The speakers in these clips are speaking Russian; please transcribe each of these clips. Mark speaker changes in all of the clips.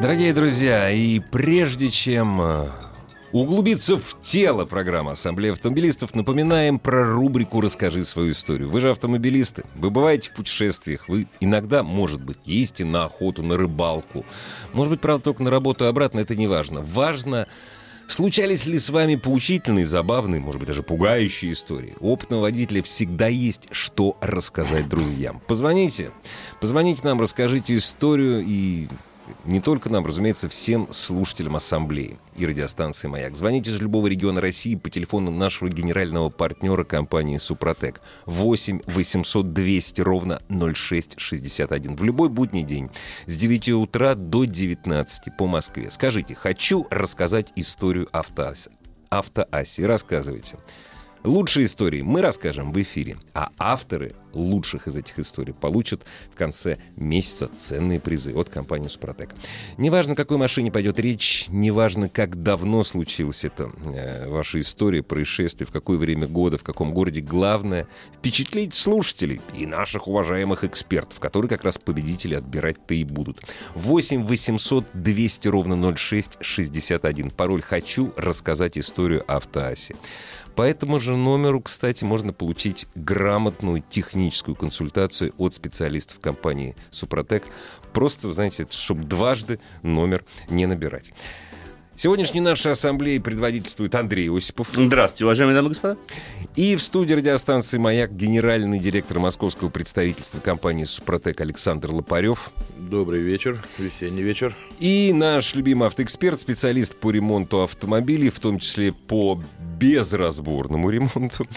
Speaker 1: Дорогие друзья, и прежде чем э, углубиться в тело программы Ассамблеи автомобилистов, напоминаем про рубрику «Расскажи свою историю». Вы же автомобилисты, вы бываете в путешествиях, вы иногда, может быть, ездите на охоту, на рыбалку. Может быть, правда, только на работу и обратно, это не важно. Важно, Случались ли с вами поучительные, забавные, может быть, даже пугающие истории? У опытного водителя всегда есть что рассказать друзьям. Позвоните. Позвоните нам, расскажите историю и не только нам, разумеется, всем слушателям Ассамблеи и радиостанции «Маяк». Звоните из любого региона России по телефону нашего генерального партнера компании «Супротек» 8 800 200 ровно 0661. В любой будний день с 9 утра до 19 по Москве. Скажите, хочу рассказать историю автоаси. Автоаси. Рассказывайте. Лучшие истории мы расскажем в эфире, а авторы лучших из этих историй получат в конце месяца ценные призы от компании «Супротек». Неважно, какой машине пойдет речь, неважно, как давно случилась эта э, ваша история, происшествие, в какое время года, в каком городе, главное — впечатлить слушателей и наших уважаемых экспертов, которые как раз победители отбирать-то и будут. 8 800 200 ровно 06 61. Пароль «Хочу рассказать историю автоаси». По этому же номеру, кстати, можно получить грамотную техническую консультацию от специалистов компании «Супротек». Просто, знаете, чтобы дважды номер не набирать. Сегодняшней нашей ассамблеи предводительствует Андрей Осипов.
Speaker 2: Здравствуйте, уважаемые дамы и господа.
Speaker 1: И в студии радиостанции «Маяк» генеральный директор московского представительства компании «Супротек» Александр Лопарев.
Speaker 3: Добрый вечер, весенний вечер.
Speaker 1: И наш любимый автоэксперт, специалист по ремонту автомобилей, в том числе по безразборному ремонту,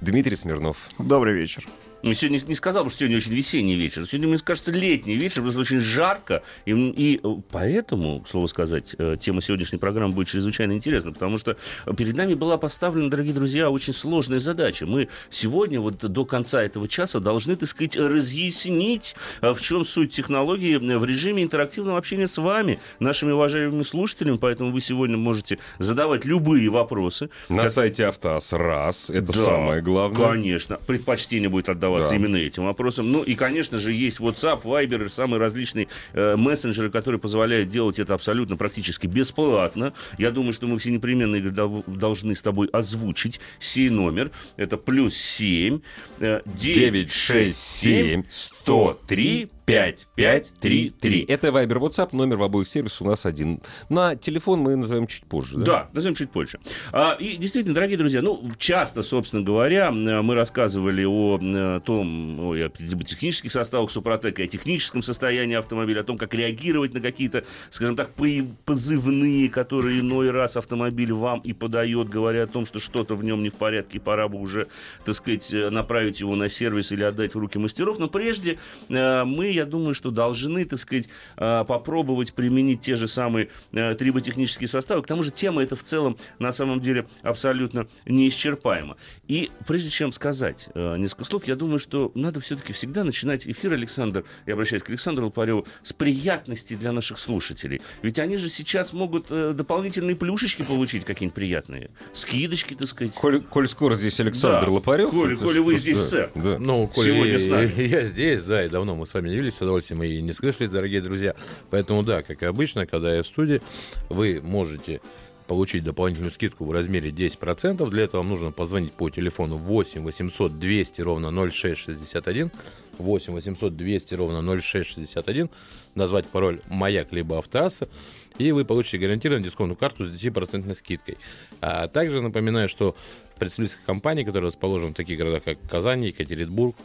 Speaker 1: Дмитрий Смирнов.
Speaker 4: Добрый вечер.
Speaker 2: Сегодня не сказал бы, что сегодня очень весенний вечер. Сегодня, мне кажется, летний вечер, потому что очень жарко. И, и поэтому, слово сказать, э, тема сегодняшней программы будет чрезвычайно интересна, потому что перед нами была поставлена, дорогие друзья, очень сложная задача. Мы сегодня, вот до конца этого часа, должны, так сказать, разъяснить, э, в чем суть технологии в режиме интерактивного общения с вами, нашими уважаемыми слушателями. Поэтому вы сегодня можете задавать любые вопросы.
Speaker 1: На как... сайте Автоас раз, это да, самое главное.
Speaker 2: Конечно. Предпочтение будет отдавать задаваться да. именно этим вопросом. Ну и, конечно же, есть WhatsApp, Viber, самые различные э, мессенджеры, которые позволяют делать это абсолютно практически бесплатно. Я думаю, что мы все непременно Игорь, должны с тобой озвучить сей номер. Это плюс 7
Speaker 1: э, 967 103 5533. Это Viber WhatsApp, номер в обоих сервисах у нас один. На телефон мы назовем чуть позже.
Speaker 2: Да, да назовем чуть позже. А, и действительно, дорогие друзья, ну, часто, собственно говоря, мы рассказывали о, том, о, о технических составах Супротека, о техническом состоянии автомобиля, о том, как реагировать на какие-то, скажем так, позывные, которые иной раз автомобиль вам и подает, говоря о том, что что-то в нем не в порядке, и пора бы уже, так сказать, направить его на сервис или отдать в руки мастеров. Но прежде э, мы, я думаю, что должны, так сказать, э, попробовать применить те же самые э, триботехнические составы. К тому же тема эта в целом на самом деле абсолютно неисчерпаема. И прежде чем сказать э, несколько слов, я думаю, что надо все-таки всегда начинать эфир, Александр, я обращаюсь к Александру Лопареву, с приятности для наших слушателей. Ведь они же сейчас могут дополнительные плюшечки получить какие-нибудь приятные. Скидочки, так сказать.
Speaker 1: Коль, коль скоро здесь Александр да. Лопарев.
Speaker 2: Коля, Коля вы здесь, да, сэр.
Speaker 3: Да. Ну, Коля, Сегодня я, с нами. Я здесь, да, и давно мы с вами не виделись с удовольствием и не слышали, дорогие друзья. Поэтому, да, как и обычно, когда я в студии, вы можете получить дополнительную скидку в размере 10%. Для этого вам нужно позвонить по телефону 8 800 200 ровно 0661. 8 800 200 ровно 0661. Назвать пароль «Маяк» либо «Автоасса». И вы получите гарантированную дисконтную карту с 10% скидкой. А также напоминаю, что представительских компаний, которые расположены в таких городах, как Казань, Екатеринбург,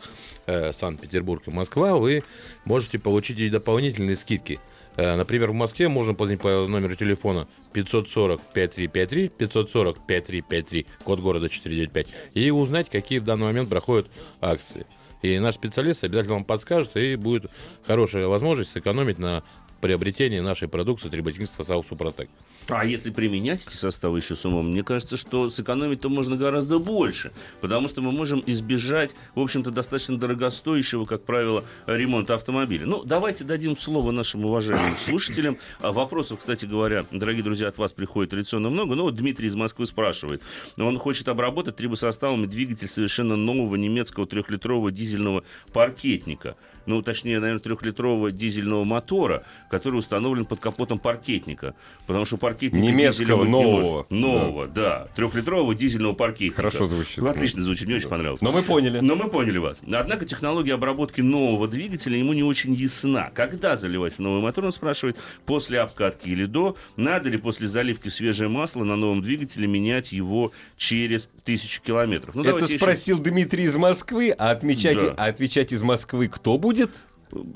Speaker 3: э, Санкт-Петербург и Москва, вы можете получить и дополнительные скидки. Э, например, в Москве можно позвонить по номеру телефона 540 5353 540 5353, код города 495, и узнать, какие в данный момент проходят акции. И наш специалист обязательно вам подскажет, и будет хорошая возможность сэкономить на приобретении нашей продукции триботехнического состава Супротек.
Speaker 2: А если применять эти составы еще с умом, мне кажется, что сэкономить-то можно гораздо больше, потому что мы можем избежать, в общем-то, достаточно дорогостоящего, как правило, ремонта автомобиля. Ну, давайте дадим слово нашим уважаемым слушателям. А Вопросов, кстати говоря, дорогие друзья, от вас приходит традиционно много. Ну, вот Дмитрий из Москвы спрашивает. Он хочет обработать трибосоставами двигатель совершенно нового немецкого трехлитрового дизельного паркетника ну, точнее, наверное, трехлитрового дизельного мотора, который установлен под капотом паркетника. Потому что паркетник
Speaker 1: Немецкого, нового.
Speaker 2: Нового, да. Трехлитрового дизельного паркетника.
Speaker 1: Хорошо звучит.
Speaker 2: Ну, отлично звучит, мне очень понравилось.
Speaker 1: Но мы поняли.
Speaker 2: Но мы поняли вас. Однако технология обработки нового двигателя ему не очень ясна. Когда заливать в новый мотор, он спрашивает, после обкатки или до, надо ли после заливки в свежее масло на новом двигателе менять его через тысячу километров. Ну,
Speaker 1: Это спросил Дмитрий из Москвы, а отмечать,
Speaker 2: Да.
Speaker 1: а отвечать из Москвы кто будет? будет.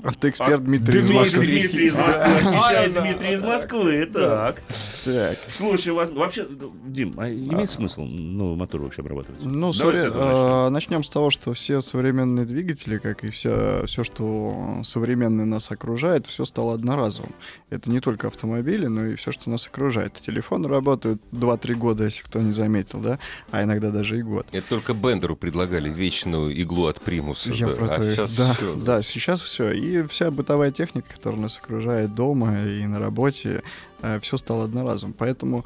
Speaker 4: Автоэксперт
Speaker 2: А,
Speaker 4: Дмитрий из
Speaker 2: Дмитрий,
Speaker 4: Москвы.
Speaker 2: Дмитрий из Москвы. Отвечает
Speaker 1: А, да.
Speaker 2: Дмитрий из Москвы. Так.
Speaker 4: Так.
Speaker 2: Слушай, вас вообще, Дим, а имеет смысл новый мотор вообще обрабатывать?
Speaker 4: Ну,
Speaker 2: Давай с
Speaker 4: совре-
Speaker 2: этого начнем.
Speaker 4: начнем с того, что все современные двигатели, как и все, все, что современное нас окружает, все стало одноразовым. Это не только автомобили, но и все, что нас окружает. Телефоны работают 2-3 года, если кто не заметил, да, а иногда даже и год.
Speaker 1: Это только Бендеру предлагали вечную иглу от примуса.
Speaker 4: Я
Speaker 1: да.
Speaker 4: про
Speaker 1: А
Speaker 4: то и-
Speaker 1: сейчас
Speaker 4: да,
Speaker 1: всё,
Speaker 4: да, сейчас все. И вся бытовая техника, которая нас окружает дома и на работе, все стало одноразовым. Поэтому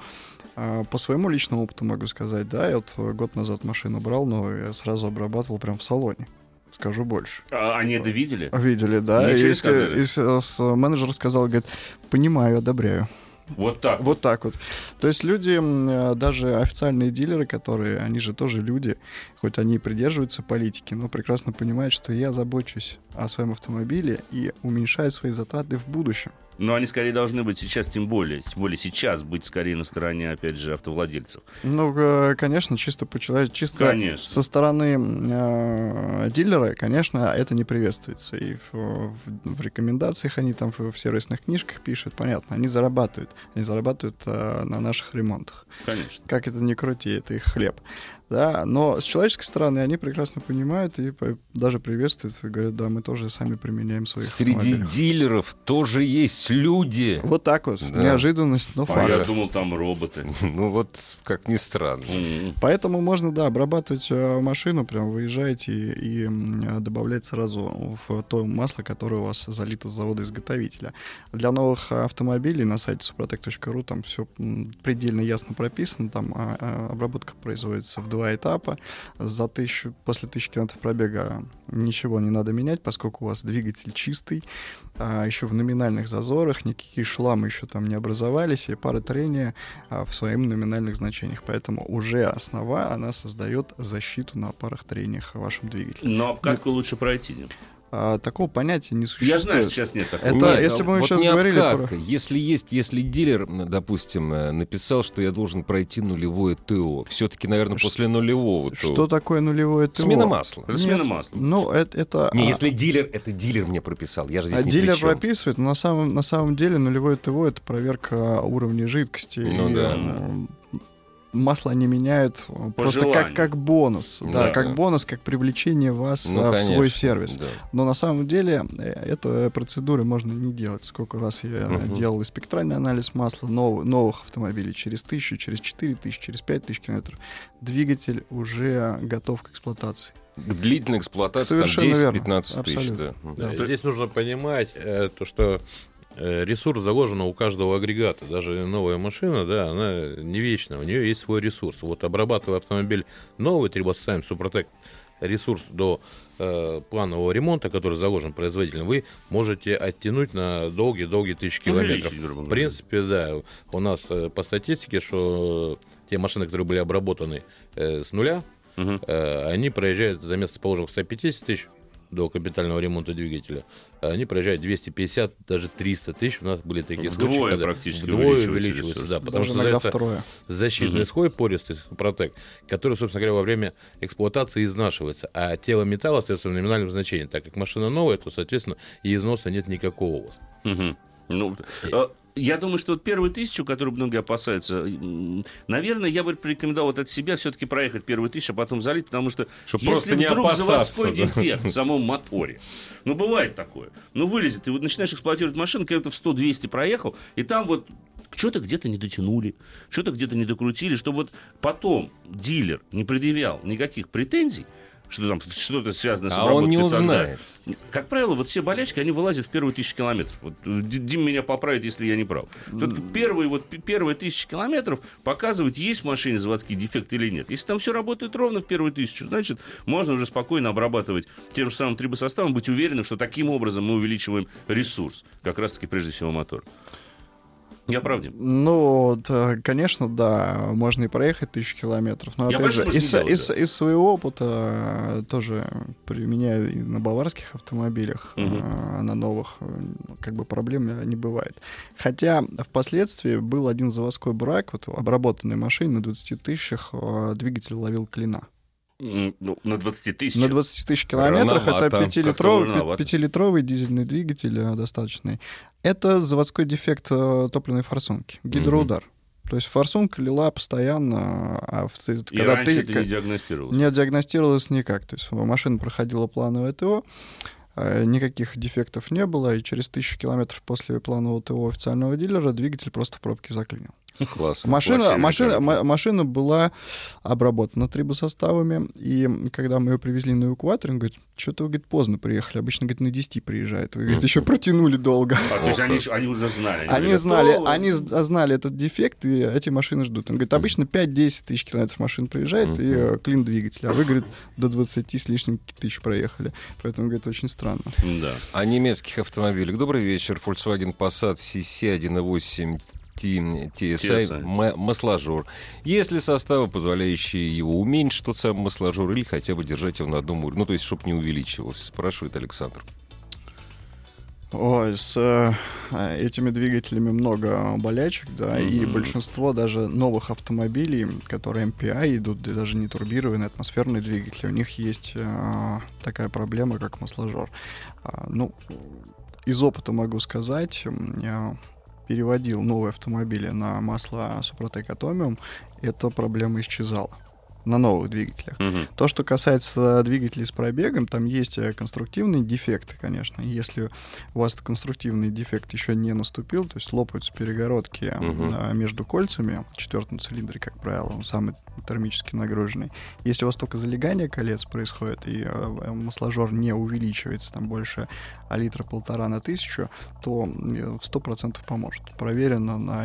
Speaker 4: э, по своему личному опыту могу сказать, да, я вот э, год назад машину брал новую, я сразу обрабатывал прям в салоне. Скажу больше.
Speaker 2: А они это видели?
Speaker 4: Видели, да.
Speaker 2: Ничего
Speaker 4: И,
Speaker 2: сказали?
Speaker 4: и с- с- менеджер сказал, говорит, понимаю, одобряю.
Speaker 2: Вот так.
Speaker 4: Вот так вот. То есть люди, э, даже официальные дилеры, которые, они же тоже люди, хоть они и придерживаются политики, но прекрасно понимают, что я забочусь о своем автомобиле и уменьшаю свои затраты в будущем.
Speaker 2: Но они скорее должны быть сейчас, тем более, тем более сейчас быть скорее на стороне, опять же, автовладельцев.
Speaker 4: Ну, э, конечно, чисто по чисто
Speaker 2: Конечно.
Speaker 4: со стороны э, дилера, конечно, это не приветствуется. И в, в- в рекомендациях они там в, в сервисных книжках пишут, понятно, они зарабатывают. Они зарабатывают э, на наших ремонтах.
Speaker 2: Конечно.
Speaker 4: Как это ни крути, это их хлеб. Да, но с человеческой стороны они прекрасно понимают и даже приветствуют и говорят, да, мы тоже сами применяем свои
Speaker 1: Среди дилеров тоже есть люди.
Speaker 4: Вот так вот,
Speaker 1: Да.
Speaker 4: неожиданность, но
Speaker 2: А
Speaker 4: факт.
Speaker 2: я думал, там роботы.
Speaker 1: Ну вот, как ни странно.
Speaker 4: Поэтому можно, да, обрабатывать э, машину, прям выезжаете и, и, добавлять сразу в то масло, которое у вас залито с завода-изготовителя. Для новых автомобилей на сайте suprotec.ru там все предельно ясно прописано, там а, а, обработка производится в два этапа. За тысячу, после тысячи километров пробега ничего не надо менять, поскольку у вас двигатель чистый, а, еще в номинальных зазорах, никакие шламы еще там не образовались, и пара трения а, в своих номинальных значениях. Поэтому уже основа, она создает защиту на парах трениях в вашем двигателе.
Speaker 2: Но обкатку лучше пройти.
Speaker 4: А, такого понятия не существует.
Speaker 2: Я знаю, что сейчас нет такого.
Speaker 4: Это
Speaker 1: Нет,
Speaker 4: если бы мы
Speaker 1: вот
Speaker 4: сейчас
Speaker 1: не
Speaker 4: говорили про-
Speaker 1: обкатка. Если есть, если дилер, допустим, э, написал, что я должен пройти нулевое ТО, все-таки, наверное,
Speaker 4: Ш-
Speaker 1: после нулевого ТО.
Speaker 4: Что такое нулевое ТО?
Speaker 1: Смена масла.
Speaker 2: Это смена масла.
Speaker 4: Ну, это... это
Speaker 1: Не,
Speaker 4: а,
Speaker 1: если дилер, это дилер мне прописал, я же здесь
Speaker 4: а
Speaker 1: ни
Speaker 4: дилер прописывает, но на самом, на самом деле нулевое ТО — это проверка уровня жидкости.
Speaker 1: Ну
Speaker 4: и,
Speaker 1: да.
Speaker 4: Э, Масло они меняют э, просто
Speaker 2: желанию.
Speaker 4: как, как бонус. Да,
Speaker 1: Да.
Speaker 4: как бонус, как привлечение вас
Speaker 1: Ну,
Speaker 4: а, в свой
Speaker 1: конечно,
Speaker 4: сервис.
Speaker 1: да.
Speaker 4: Но на самом деле э, эту процедуру можно не делать. Сколько раз я
Speaker 1: Мгм.
Speaker 4: делал и спектральный анализ масла нов- новых автомобилей через тысячу, через четыре тысячи, через пять тысяч километров. Двигатель уже готов к эксплуатации.
Speaker 1: К длительной эксплуатации там
Speaker 4: Совершенно верно.
Speaker 1: 10-15 тысяч. Да.
Speaker 4: Да.
Speaker 3: Э, Здесь нужно понимать, э, то, что э, ресурс заложен у каждого агрегата. Даже новая машина, да, она не вечна, у нее есть свой ресурс. Вот обрабатывая автомобиль новый, трибосами Супротек, ресурс до э, планового ремонта, который заложен производителем, вы можете оттянуть на долгие-долгие тысячи километров. В принципе, да. У нас э, по статистике, что э, те машины, которые были обработаны э, с нуля,
Speaker 2: Мгм.
Speaker 3: Э, они проезжают за место положенных 150 тысяч до капитального ремонта двигателя, они проезжают 250, даже 300 тысяч. У нас были такие
Speaker 2: Вдвое
Speaker 3: случаи, когда
Speaker 2: практически
Speaker 3: вдвое
Speaker 2: увеличивается
Speaker 3: да, потому
Speaker 4: Даже
Speaker 3: что
Speaker 4: иногда
Speaker 3: создается
Speaker 4: втрое.
Speaker 3: защитный
Speaker 2: Мгм.
Speaker 3: слой пористый протек, который, собственно говоря, во время эксплуатации изнашивается, а тело металла остается в номинальном значении. Так как машина новая, то, соответственно, и износа нет никакого у вас.
Speaker 2: Мгм. Ну, я думаю, что вот первую тысячу, которую многие опасаются, наверное, я бы порекомендовал вот от себя все-таки проехать первую тысячу, а потом залить, потому что
Speaker 1: Чтоб
Speaker 2: если
Speaker 1: не
Speaker 2: вдруг заводской
Speaker 1: да.
Speaker 2: дефект в самом моторе, ну, бывает такое, ну, вылезет, ты вот начинаешь эксплуатировать машину, километров 100-200 проехал, и там вот что-то где-то не дотянули, что-то где-то не докрутили, чтобы вот потом дилер не предъявлял никаких претензий, что там что-то связано с
Speaker 1: А он не
Speaker 2: обработкой
Speaker 1: узнает.
Speaker 2: Как правило, вот все болячки, они вылазят в первые тысячи километров. Вот, э, Дим меня поправит, если я не прав. Все-таки первые, вот, первые тысячи километров показывают, есть в машине заводский дефект или нет. Если там все работает ровно в первую тысячу, значит, можно уже спокойно обрабатывать тем же самым трибосоставом, быть уверенным, что таким образом мы увеличиваем ресурс, как раз-таки прежде всего мотор. Я прав, Дим?
Speaker 4: Ну, да, конечно, да, можно и проехать тысячу километров. Но
Speaker 2: Я
Speaker 4: опять же, из,
Speaker 2: делаю,
Speaker 4: из-
Speaker 2: да.
Speaker 4: из своего опыта э, тоже применяю и на баварских автомобилях,
Speaker 2: Мгм.
Speaker 4: э, на новых, э, как бы проблем э, не бывает. Хотя впоследствии был один заводской брак, вот обработанной машине на 20 тысячах э, двигатель ловил клина.
Speaker 2: Ну, на 20 тысяч.
Speaker 4: На 20 тысяч километрах
Speaker 1: Рановато.
Speaker 4: это
Speaker 2: Как-то
Speaker 4: пятилитровый,
Speaker 2: рановато.
Speaker 4: пятилитровый дизельный двигатель э, достаточный. Это заводской дефект э, топливной форсунки, гидроудар. То есть форсунка лила постоянно, а в-
Speaker 2: И
Speaker 4: когда
Speaker 2: раньше
Speaker 4: ты
Speaker 2: это не диагностировалось.
Speaker 4: не диагностировалось никак. То есть машина проходила плановое ТО, э, никаких дефектов не было, и через тысячу километров после планового ТО официального дилера двигатель просто в пробке заклинил.
Speaker 1: Классно.
Speaker 4: Машина, машина, машина была обработана трибосоставами, и когда мы ее привезли на эвакуатор, он говорит, что-то вы, говорит, поздно приехали. Обычно, говорит, на 10 приезжает. Вы, говорит, еще протянули долго.
Speaker 2: А, то есть они, они уже знали.
Speaker 4: Они
Speaker 2: были
Speaker 4: знали, они знали этот дефект, и эти машины ждут. Он говорит, обычно 5-10 тысяч километров машин приезжает, и клин двигателя. А вы, говорит, до 20 с лишним тысяч проехали. Поэтому, говорит, очень странно.
Speaker 2: Да.
Speaker 1: О немецких автомобилях. Добрый вечер. Volkswagen Passat CC 1.8 T- TSI,
Speaker 2: TSI.
Speaker 1: м- масложор. Есть ли составы, позволяющие его уменьшить тот самый масложор или хотя бы держать его на одном уровне? Ну, то есть, чтобы не увеличивался, спрашивает Александр.
Speaker 4: Ой, с э, этими двигателями много болячек, да, и
Speaker 2: Мгм.
Speaker 4: большинство даже новых автомобилей, которые MPI идут, да даже не турбированные, атмосферные двигатели, у них есть э, такая проблема, как масложор. А, ну, из опыта могу сказать, переводил новые автомобили на масло Супротек Atomium, эта проблема исчезала на новых двигателях.
Speaker 2: Мгм.
Speaker 4: То, что касается двигателей с пробегом, там есть э, конструктивные дефекты, конечно. Если у вас конструктивный дефект еще не наступил, то есть лопаются перегородки а, между кольцами в четвертом цилиндре, как правило, он самый термически нагруженный. Если у вас только залегание колец происходит, и э, масложор не увеличивается там больше а литра полтора на тысячу, то в 100% поможет. Проверено на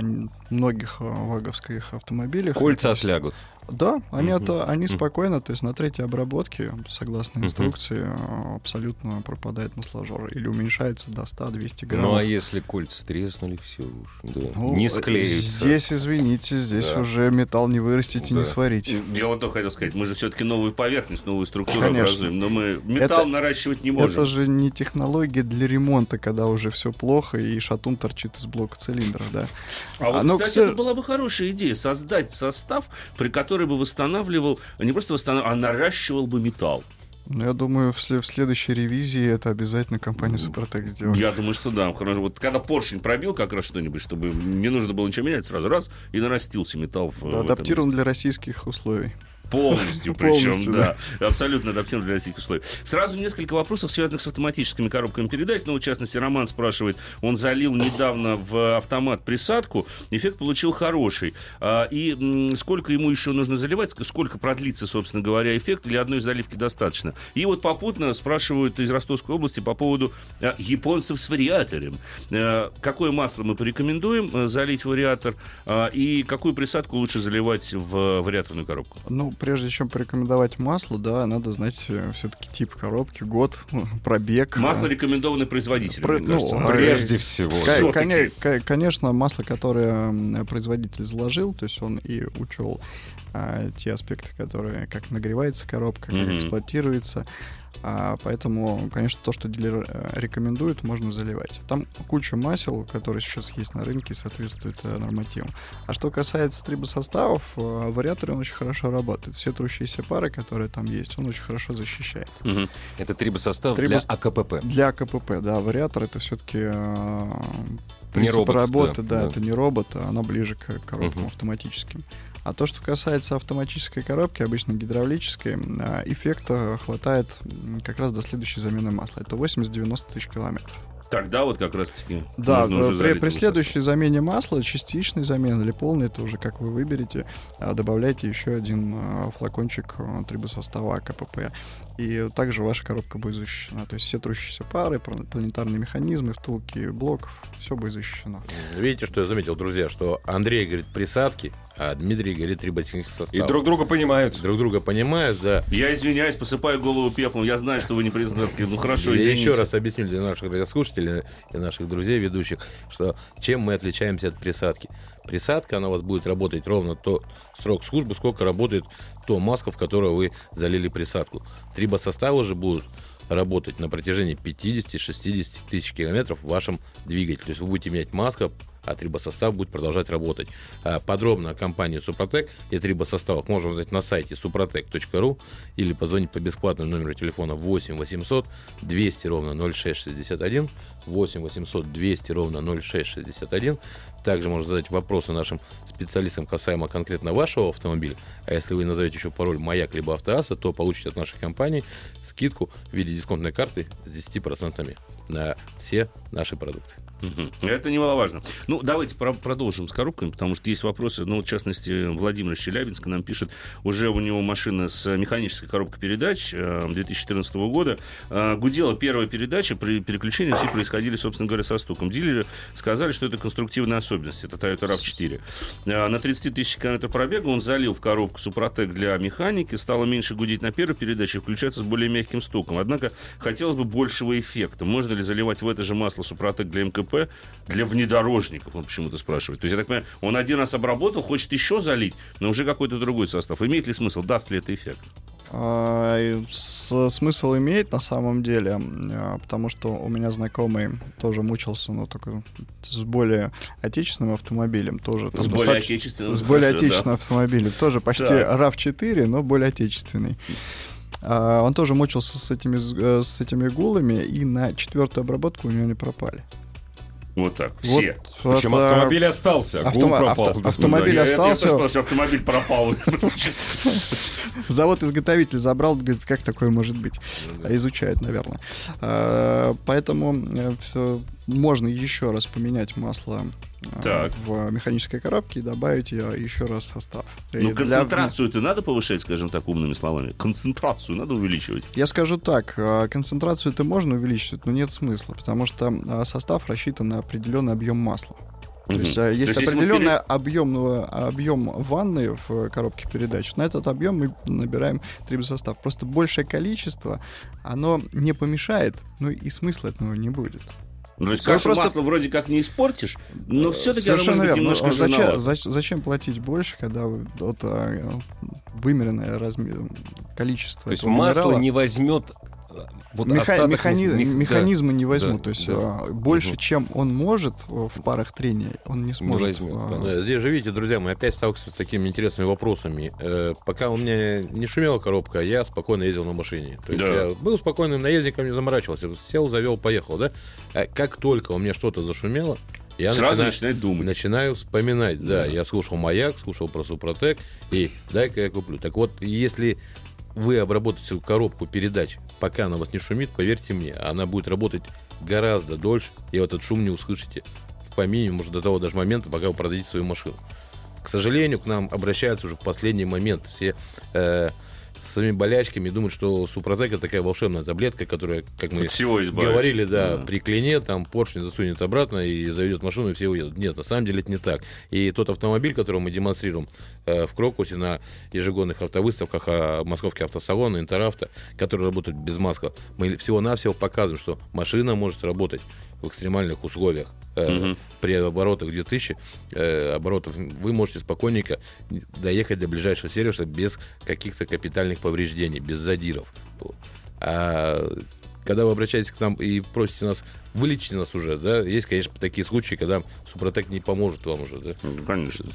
Speaker 4: многих ваговских автомобилях.
Speaker 1: Кольца отлягут.
Speaker 4: да, они,
Speaker 1: Мгм.
Speaker 4: Это, они спокойно, то есть на третьей обработке, согласно инструкции, э, абсолютно пропадает масложор или уменьшается до 100-200 граммов.
Speaker 1: Ну, а если кольца треснули, все уж. Да.
Speaker 4: Ну,
Speaker 1: не склеится.
Speaker 4: Здесь, извините, здесь
Speaker 1: Да.
Speaker 4: уже металл не вырастить и
Speaker 1: Да.
Speaker 4: не сварить.
Speaker 2: Я вот только хотел сказать, мы же все-таки новую поверхность, новую структуру
Speaker 4: Конечно.
Speaker 2: образуем, но мы металл
Speaker 4: Это-
Speaker 2: наращивать не можем.
Speaker 4: Это же не технология для ремонта, когда уже все плохо и шатун торчит из блока цилиндра, да.
Speaker 2: А вот,
Speaker 4: А, ну,
Speaker 2: кстати,
Speaker 4: к
Speaker 2: это была бы хорошая идея, создать состав, при который бы восстанавливал, не просто восстанавливал, а наращивал бы металл.
Speaker 4: Но я думаю, в, в следующей ревизии это обязательно компания Супротек сделает.
Speaker 2: Я думаю, что да. Хорошо. Вот когда поршень пробил как раз что-нибудь, чтобы не нужно было ничего менять, сразу раз, и нарастился металл. В, в
Speaker 4: Адаптирован для российских условий.
Speaker 2: Полностью, причем, да. Абсолютно адаптирован для российских условий. Сразу несколько вопросов, связанных с автоматическими коробками передач. Ну, в частности, Роман спрашивает, он залил недавно в автомат присадку, эффект получил хороший. А, и сколько ему еще нужно заливать, сколько продлится, собственно говоря, эффект, или одной заливки достаточно? И вот попутно спрашивают из Ростовской области по поводу а, японцев с вариатором. А, какое масло мы порекомендуем а, залить в вариатор, и какую присадку лучше заливать в вариаторную коробку?
Speaker 4: Ну, прежде чем порекомендовать масло, да, надо знать все-таки тип коробки, год, пробег.
Speaker 2: Масло рекомендовано производителем,
Speaker 4: Про-
Speaker 2: мне
Speaker 4: ну,
Speaker 2: кажется.
Speaker 4: а,
Speaker 1: Прежде всего.
Speaker 4: Ка- Конечно, масло, которое производитель заложил, то есть он и учел а, те аспекты, которые, как нагревается коробка, как
Speaker 2: Мгм.
Speaker 4: эксплуатируется. А, поэтому, конечно, то, что дилер э, рекомендует, можно заливать. Там куча масел, которые сейчас есть на рынке, соответствуют э, нормативам. А что касается трибосоставов, э, вариатор он очень хорошо работает. Все трущиеся пары, которые там есть, он очень хорошо защищает.
Speaker 2: Мгм.
Speaker 1: Это трибосостав
Speaker 4: Трибос-
Speaker 1: для АКПП.
Speaker 4: Для КПП, да, вариатор это все-таки
Speaker 1: Не
Speaker 4: принцип
Speaker 1: робот,
Speaker 4: работы,
Speaker 1: да,
Speaker 4: да,
Speaker 1: да.
Speaker 4: это не робот, а она ближе к коробкам
Speaker 1: Мгм.
Speaker 4: автоматическим. А то, что касается автоматической коробки, обычно гидравлической, а, эффекта хватает как раз до следующей замены масла. Это 80-90 тысяч километров.
Speaker 2: Тогда вот как раз-таки
Speaker 4: Да,
Speaker 2: нужно
Speaker 4: то
Speaker 2: уже
Speaker 4: при, при следующей замене масла, частичной замены или полной, это уже как вы выберете, а, добавляйте еще один а, флакончик а, трибосостава КПП. И также ваша коробка будет защищена. То есть все трущиеся пары, пла- планетарные механизмы, втулки блоков, все будет защищено.
Speaker 3: Видите, что я заметил, друзья, что Андрей говорит присадки, а Дмитрий говорит триботехнический состав.
Speaker 1: И друг друга понимают.
Speaker 3: друг друга понимают, да.
Speaker 2: Я извиняюсь, посыпаю голову пеплом. Я знаю, что вы не признатки. Ну хорошо,
Speaker 3: Я
Speaker 2: извините.
Speaker 3: еще раз объясню для наших радиослушателей и наших друзей ведущих, что чем мы отличаемся от присадки. Присадка, она у вас будет работать ровно то срок службы, сколько работает то маска, в которую вы залили присадку. Трибосоставы же будут работать на протяжении 50-60 тысяч километров в вашем двигателе. То есть вы будете менять маску, а трибосостав будет продолжать работать. А Подробно о компании Супротек и трибосоставах можно узнать на сайте suprotec.ru или позвонить по бесплатному номеру телефона 8 800 200 ровно 0661 8 800 200 ровно 0661. Также можно задать вопросы нашим специалистам касаемо конкретно вашего автомобиля. А если вы назовете еще пароль «Маяк» либо «Автоасса», то получите от нашей компании скидку в виде дисконтной карты с 10% на все наши продукты.
Speaker 2: Мгм. Это немаловажно. Ну, давайте про- продолжим с коробками, потому что есть вопросы. Ну, в частности, Владимир из нам пишет, уже у него машина с механической коробкой передач э, 2014 года. Э, Гудела первая передача, при переключении все происходили, собственно говоря, со стуком. Дилеры сказали, что это конструктивная особенность. Это Toyota RAV4. Э, На 30 тысяч километров пробега он залил в коробку Супротек для механики, стало меньше гудеть на первой передаче, включаться с более мягким стуком. Однако хотелось бы большего эффекта. Можно ли заливать в это же масло Супротек для МКП для внедорожников, он почему-то спрашивает. То есть, я так понимаю, он один раз обработал, хочет еще залить, но уже какой-то другой состав. Имеет ли смысл, даст ли это эффект?
Speaker 4: С- смысл имеет на самом деле, а, потому что у меня знакомый тоже мучился, но только с более отечественным автомобилем тоже.
Speaker 2: С более отечественным.
Speaker 4: С более отечественным автомобилем. Тоже почти
Speaker 2: Так.
Speaker 4: RAV4, но более отечественный. А, Он тоже мучился с этими, э, с этими гулами, и на четвертую обработку у него не пропали.
Speaker 2: Вот так,
Speaker 4: Вот,
Speaker 2: все.
Speaker 1: Причем
Speaker 4: вот, а,
Speaker 1: автомобиль остался, а гул
Speaker 4: автома-
Speaker 1: пропал.
Speaker 4: авто- автомобиль
Speaker 2: Да, я- я
Speaker 4: остался.
Speaker 2: тоже сказал, что автомобиль пропал.
Speaker 4: Завод-изготовитель забрал, говорит, как такое может быть?
Speaker 1: Ну
Speaker 4: Изучает, наверное. А, Поэтому э, можно еще раз поменять масло э,
Speaker 2: Так.
Speaker 4: в механической коробке и добавить ее еще раз в состав.
Speaker 2: Ну,
Speaker 4: для-
Speaker 2: концентрацию-то надо повышать, скажем так, умными словами. Концентрацию надо увеличивать.
Speaker 4: Я скажу так, э, концентрацию это можно увеличить, но нет смысла, потому что э, состав рассчитан на определенный объем масла. То есть э, есть
Speaker 2: есть мы
Speaker 4: определенный объем, ну, объем ванны в коробке передач. На этот объем мы набираем трибосостав. Просто большее количество, оно не помешает, ну и смысла этого не будет.
Speaker 2: Ну, есть кашу
Speaker 4: просто-
Speaker 2: масла вроде как не испортишь, но все-таки оно
Speaker 4: Совершенно
Speaker 2: может быть
Speaker 4: верно.
Speaker 2: немножко
Speaker 4: зачем,
Speaker 2: жирновато.
Speaker 4: зач- зачем платить больше, когда вот, э, вымеренное разме- количество
Speaker 1: То есть масло
Speaker 4: минерала-
Speaker 1: не возьмет э, вот
Speaker 4: Меха-
Speaker 1: остаток
Speaker 4: механи-
Speaker 1: мех- да.
Speaker 4: механизмы не возьмут.
Speaker 1: да,
Speaker 4: то есть
Speaker 1: да.
Speaker 4: а, больше,
Speaker 1: Мгм.
Speaker 4: чем он может э, в парах трения, он не сможет.
Speaker 1: возьмет,
Speaker 4: а.
Speaker 3: Да, Здесь же, видите, друзья, мы опять сталкиваемся с такими интересными вопросами. Э, пока у меня не шумела коробка, я спокойно ездил на машине. То есть
Speaker 2: Да.
Speaker 3: я был спокойным наездником, не заморачивался. Сел, завел, поехал, да? А как только у меня что-то зашумело, я
Speaker 2: Сразу
Speaker 3: начинаю,
Speaker 2: начинает думать.
Speaker 3: начинаю вспоминать. Да, я слушал «Маяк», слушал про «Супротек», и дай-ка я куплю. Так вот, если вы обработаете коробку передач, пока она вас не шумит, поверьте мне, она будет работать гораздо дольше, и вот этот шум не услышите в помине, может, до того даже момента, пока вы продадите свою машину. К сожалению, к нам обращаются уже в последний момент все э, с своими болячками и думают, что Супротек это такая волшебная таблетка, которая, как мы
Speaker 2: От всего избавит.
Speaker 3: говорили, да,
Speaker 2: Да.
Speaker 3: при клине там поршень засунет обратно и заведет машину, и все уедут. Нет, на самом деле это не так. И тот автомобиль, который мы демонстрируем э, в Крокусе на ежегодных автовыставках, а, московский автосалон, Интеравто, который работает без маска, мы всего-навсего показываем, что машина может работать в экстремальных условиях.
Speaker 2: Мгм.
Speaker 3: При оборотах 2000 э, оборотов вы можете спокойненько доехать до ближайшего сервиса без каких-то капитальных повреждений, без задиров. А когда вы обращаетесь к нам и просите нас вылечите нас уже, да, есть, конечно, такие случаи, когда Супротек не поможет вам уже, да.
Speaker 2: Ну, конечно.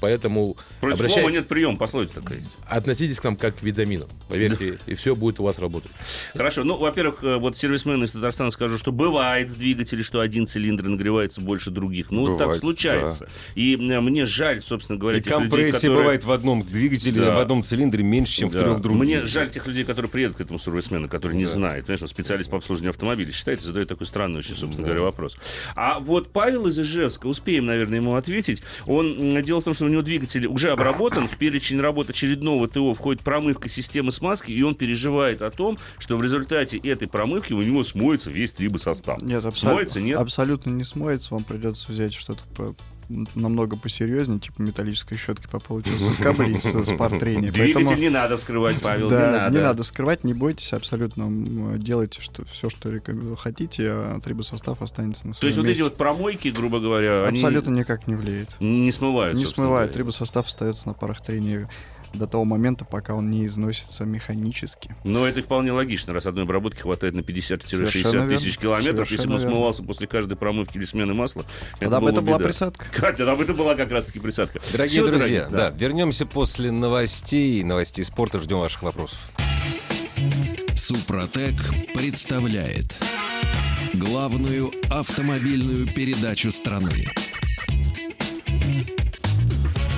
Speaker 3: Поэтому
Speaker 2: Против
Speaker 3: обращай-
Speaker 2: слова нет прием, пословица такая есть.
Speaker 3: относитесь к нам как к витаминам, поверьте, и все будет у вас работать.
Speaker 2: Хорошо, ну, во-первых, э, вот сервисмены из Татарстана скажу, что бывает в двигателе, что один цилиндр нагревается больше других. Ну, так
Speaker 1: Бывает,
Speaker 2: случается. И э, мне жаль, собственно говоря,
Speaker 1: И
Speaker 2: тех людей,
Speaker 1: компрессия
Speaker 2: которые...
Speaker 1: бывает в одном двигателе,
Speaker 2: Да.
Speaker 1: в одном цилиндре меньше, чем в
Speaker 2: Да.
Speaker 1: трех других.
Speaker 2: Мне жаль тех людей, которые приедут к этому сервисмену, которые не знают. Понимаешь, он специалист по обслуживанию автомобилей. Считается, задает такой странный очень, собственно говоря, вопрос. А вот Павел из Ижевска, успеем, наверное, ему ответить. Он, дело в том, что у него двигатель уже обработан, в перечень работ очередного ТО входит промывка системы смазки, и он переживает о том, что в результате этой промывки у него смоется весь трибосостав.
Speaker 4: Нет, абсо-
Speaker 2: Смоется, нет?
Speaker 4: абсолютно не смоется. Вам придется взять что-то по- намного посерьезнее, типа металлической щетки по полу, соскоблить с, с пар трения.
Speaker 2: Двигатель
Speaker 4: Поэтому-
Speaker 2: не надо вскрывать, Павел,
Speaker 4: да,
Speaker 2: не надо.
Speaker 4: вскрывать, не бойтесь, абсолютно делайте что, все, что хотите, а трибосостав останется на своем
Speaker 2: То есть вот эти вот промойки, грубо говоря,
Speaker 4: Абсолютно никак не влияет.
Speaker 2: не смывают.
Speaker 4: Не
Speaker 2: говоря.
Speaker 4: трибосостав остается на парах трения до того момента, пока он не износится механически.
Speaker 2: Но это вполне логично, раз одной обработки хватает на 50-60
Speaker 4: Совершенно
Speaker 2: тысяч
Speaker 4: верно.
Speaker 2: километров. Если бы он
Speaker 4: Совершенно верно.
Speaker 2: смывался после каждой промывки или смены масла,
Speaker 4: Тогда бы это была
Speaker 2: беда.
Speaker 4: присадка.
Speaker 2: Катя, тогда бы это была как раз-таки присадка.
Speaker 1: Дорогие
Speaker 2: Всё,
Speaker 1: друзья,
Speaker 2: дорогие,
Speaker 1: да. вернемся после новостей, новостей спорта, ждем ваших вопросов.
Speaker 5: Супротек представляет главную автомобильную передачу страны.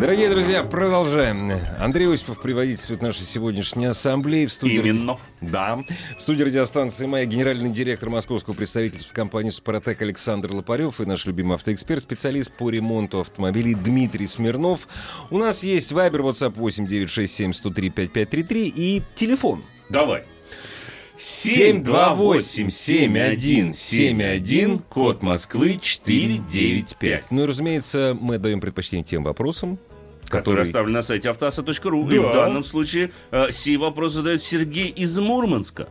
Speaker 1: Дорогие друзья, продолжаем. Андрей Осипов приводительствует нашей сегодняшней ассамблеи в студии.
Speaker 2: Именно.
Speaker 1: Да. В студии радиостанции «Моя» генеральный директор московского представительства компании «Супротек» Александр Лопарев и наш любимый автоэксперт, специалист по ремонту автомобилей Дмитрий Смирнов. У нас есть Вайбер, WhatsApp 8 967 103 5533 и телефон.
Speaker 2: Давай.
Speaker 1: 728-7171, код Москвы 495. Ну и, разумеется, мы отдаем предпочтение тем вопросам,
Speaker 2: который оставлен на сайте автоаса.ру. И
Speaker 1: Да.
Speaker 2: в данном случае э, сей вопрос задает Сергей из Мурманска.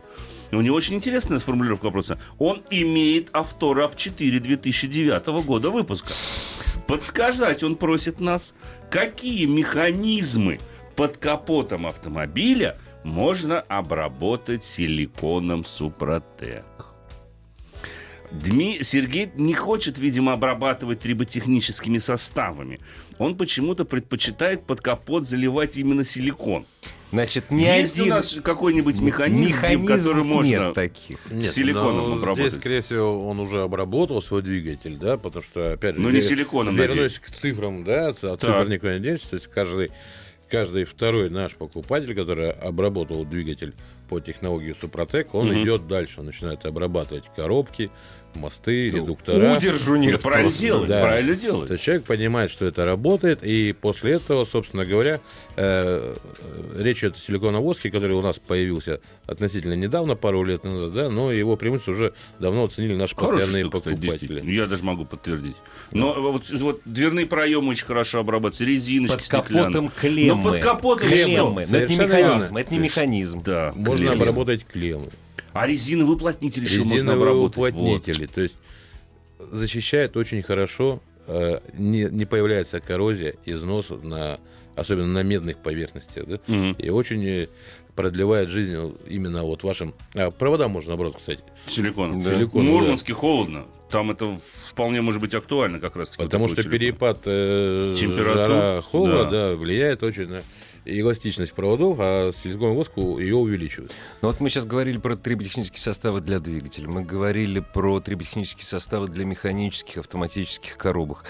Speaker 2: У него очень интересная формулировка вопроса. Он имеет авто RAV4 2009 года выпуска. Подсказать он просит нас, какие механизмы под капотом автомобиля можно обработать силиконом Супротек. Дми... Сергей не хочет, видимо, обрабатывать триботехническими составами. Он почему-то предпочитает под капот заливать именно силикон.
Speaker 1: Значит, не
Speaker 2: Есть
Speaker 1: один...
Speaker 2: у нас какой-нибудь механизм,
Speaker 1: Механизмов
Speaker 2: который можно...
Speaker 1: нет таких.
Speaker 2: С силиконом
Speaker 3: но
Speaker 2: обработать.
Speaker 3: Здесь, скорее всего, он уже обработал свой двигатель, да, потому что, опять же...
Speaker 2: Но Ну, не силиконом,
Speaker 3: Вернусь к цифрам, да, от
Speaker 2: Так.
Speaker 3: цифр никуда не денешься. То есть каждый, каждый второй наш покупатель, который обработал двигатель по технологии Супротек, он
Speaker 2: Мгм.
Speaker 3: идет дальше, он начинает обрабатывать коробки, мосты, редуктора.
Speaker 1: Удержу нет.
Speaker 2: Правильно делать,
Speaker 3: Да.
Speaker 2: правильно
Speaker 3: То
Speaker 2: делать.
Speaker 3: есть человек понимает, что это работает, и после этого, собственно говоря, э, э, речь идет о силиконовом воске, который у нас появился относительно недавно, пару лет назад, да, но его преимущество уже давно оценили наши
Speaker 2: Хорошая
Speaker 3: постоянные
Speaker 2: штука, кстати,
Speaker 3: покупатели.
Speaker 2: действительно. Я даже могу подтвердить. Но вот, вот дверные проемы очень хорошо обрабатываются, резиночки
Speaker 1: Под капотом
Speaker 2: стеклянные.
Speaker 1: клеммы.
Speaker 2: Ну, под капотом
Speaker 1: клеммы.
Speaker 2: что?
Speaker 1: Но это не механизм,
Speaker 3: верно.
Speaker 1: это не
Speaker 3: То
Speaker 1: механизм.
Speaker 2: Да,
Speaker 3: Можно
Speaker 2: клеммы.
Speaker 3: обработать клеммы,
Speaker 2: А резиновый уплотнитель еще можно
Speaker 3: резиновые
Speaker 2: обработать.
Speaker 3: уплотнители, то есть защищает очень хорошо, э, не, не появляется коррозия, износ, на, особенно на медных поверхностях, да,
Speaker 2: Вот. Мгм.
Speaker 3: и очень э, продлевает жизнь именно вот вашим... А, провода можно наоборот, кстати.
Speaker 2: Силиконом.
Speaker 3: Да.
Speaker 2: В
Speaker 3: Силиконом,
Speaker 2: Мурманске холодно. Там это вполне может быть актуально как раз.
Speaker 3: Потому что перепад э,
Speaker 2: Температур,
Speaker 3: жара, холода,
Speaker 2: да.
Speaker 3: да. влияет очень на эластичность проводов, а силиконовый воск ее увеличивает.
Speaker 1: Ну вот мы сейчас говорили про триботехнические составы для двигателя, мы говорили про триботехнические составы для механических автоматических коробок.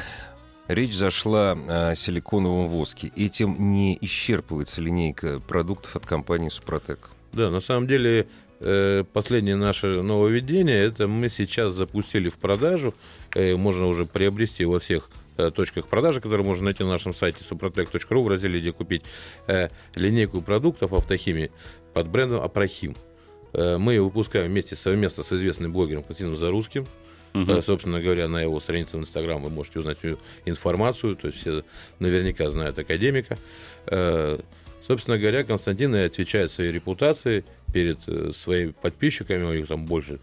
Speaker 1: Речь зашла о силиконовом воске. Этим не исчерпывается линейка продуктов от компании Супротек.
Speaker 3: Да, на самом деле э, последнее наше нововведение, это мы сейчас запустили в продажу, э, можно уже приобрести во всех точках продажи, которые можно найти на нашем сайте suprotec.ru в разделе «Где купить», э, линейку продуктов автохимии под брендом «Апрохим». Э, мы ее выпускаем вместе совместно с известным блогером Константином Зарусским. Э, Собственно говоря, на его странице в Инстаграм вы можете узнать всю информацию, то есть все наверняка знают академика. Э, Собственно говоря, Константин отвечает своей репутацией перед э, своими подписчиками, у них там больше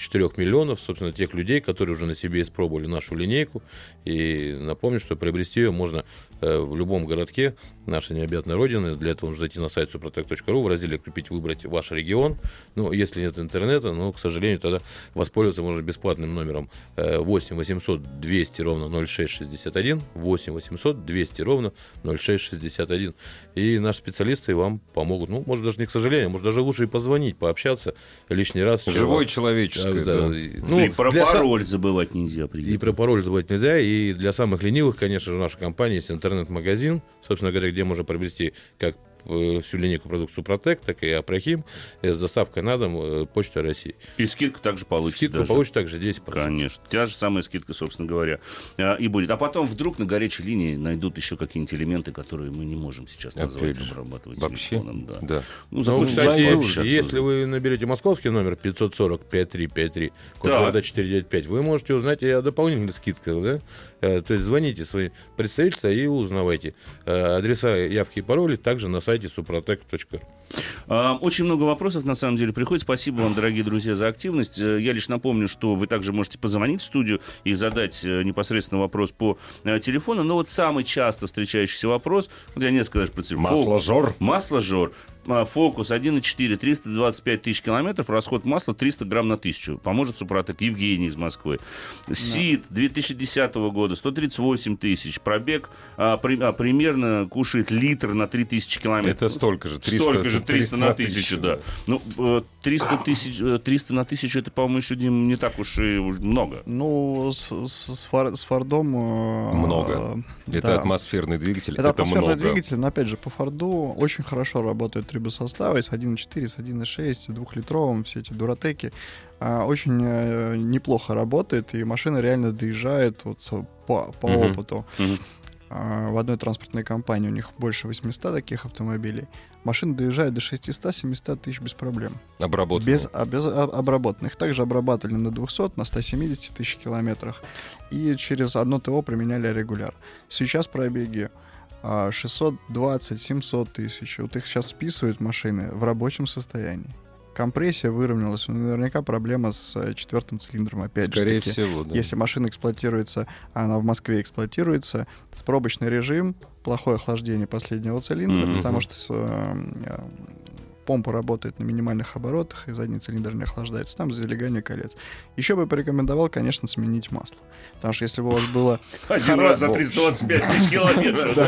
Speaker 3: 4 миллионов, собственно, тех людей, которые уже на себе испробовали нашу линейку. И напомню, что приобрести ее можно в любом городке нашей необъятной родины. Для этого нужно зайти на сайт suprotec.ru, в разделе «Купить», выбрать ваш регион. Ну, если нет интернета, ну, к сожалению, тогда воспользоваться можно бесплатным номером 8 800 200 ровно 0661, 8 800 200 ровно 0661. И наши специалисты вам помогут. Ну, может, даже не к сожалению, может, даже лучше и позвонить, пообщаться лишний раз.
Speaker 1: Живой человеческое, да.
Speaker 3: да.
Speaker 2: Ну, и про
Speaker 3: для сам-
Speaker 2: пароль забывать нельзя. при
Speaker 3: и про пароль забывать нельзя. И для самых ленивых, конечно же, в нашей компании есть интернет-магазин, собственно говоря, где можно приобрести как э, всю линейку продуктов Супротек, так и Апрахим э, с доставкой на дом э, Почта России.
Speaker 2: И скидка также получится.
Speaker 3: Скидку
Speaker 2: даже.
Speaker 3: получит также 10%.
Speaker 2: Конечно. Та же самая скидка, собственно говоря, и будет. А потом вдруг на горячей линии найдут еще какие-нибудь элементы, которые мы не можем сейчас назвать,
Speaker 1: Опять же.
Speaker 2: обрабатывать
Speaker 1: Вообще?
Speaker 2: телефоном. Да.
Speaker 1: Да.
Speaker 2: Ну,
Speaker 3: Ну, кстати,
Speaker 2: пообщаться.
Speaker 3: если вы наберете московский номер 540 5353, код
Speaker 2: Так.
Speaker 3: города 495, вы можете узнать и о дополнительных скидках, да? Э, То есть звоните свои представительства и узнавайте. Э, Адреса, явки и пароли также на сайте suprotec.ru.
Speaker 2: А, Очень много вопросов, на самом деле, приходит. Спасибо вам, дорогие друзья, за активность. Э, Я лишь напомню, что вы также можете позвонить в студию и задать непосредственно вопрос по телефону. Но вот самый часто встречающийся вопрос, вот я несколько даже процитирую.
Speaker 1: Масло-жор.
Speaker 2: Масло-жор. А, Фокус 1.4, 325 тысяч километров, расход масла 300 грамм на тысячу. Поможет Супротек Евгений из Москвы. СИД 2010 года 138 тысяч. Пробег а, при- а, примерно кушает литр на 3000 километров.
Speaker 1: Это столько же. 300,
Speaker 2: Столько же, 300 на 1000, да. Ну, э, 300, тысяч, э, 300 на 1000, это, по-моему, еще, Дим, не так уж и много.
Speaker 4: Ну, с, с- с фор- с Фордом... э,
Speaker 1: Много.
Speaker 4: э,
Speaker 1: Это
Speaker 4: да.
Speaker 1: атмосферный двигатель.
Speaker 4: Это,
Speaker 1: Это,
Speaker 4: атмосферный
Speaker 1: много.
Speaker 4: двигатель, но опять же, по Форду очень хорошо работают трибосоставы с 1.4, с 1.6, с двухлитровым, все эти дуратеки. А, очень э, неплохо работает, и машина реально доезжает вот, э, по, по
Speaker 2: Мгм.
Speaker 4: опыту. А, в одной транспортной компании у них больше 800 таких автомобилей. Машина доезжает до 600-700 тысяч без проблем.
Speaker 1: Обработано.
Speaker 4: Без, а, без а- обработанных. Также обрабатывали на 200, на 170 тысяч километрах. И через одно ТО применяли регуляр. Сейчас пробеги а, 620-700 тысяч. Вот их сейчас списывают машины в рабочем состоянии. Компрессия выровнялась. Наверняка проблема с э, четвертым цилиндром опять
Speaker 1: Скорее
Speaker 4: же. таки.
Speaker 1: всего, да.
Speaker 4: Если машина эксплуатируется, а она в Москве эксплуатируется, пробочный режим, плохое охлаждение последнего цилиндра,
Speaker 2: Мгм.
Speaker 4: потому что с, э, э, помпа работает на минимальных оборотах, и задний цилиндр не охлаждается. Там залегание колец. Еще бы порекомендовал, конечно, сменить масло. Потому что если бы у вас было...
Speaker 2: Один
Speaker 4: Хоро-
Speaker 2: раз за 325 тысяч километров.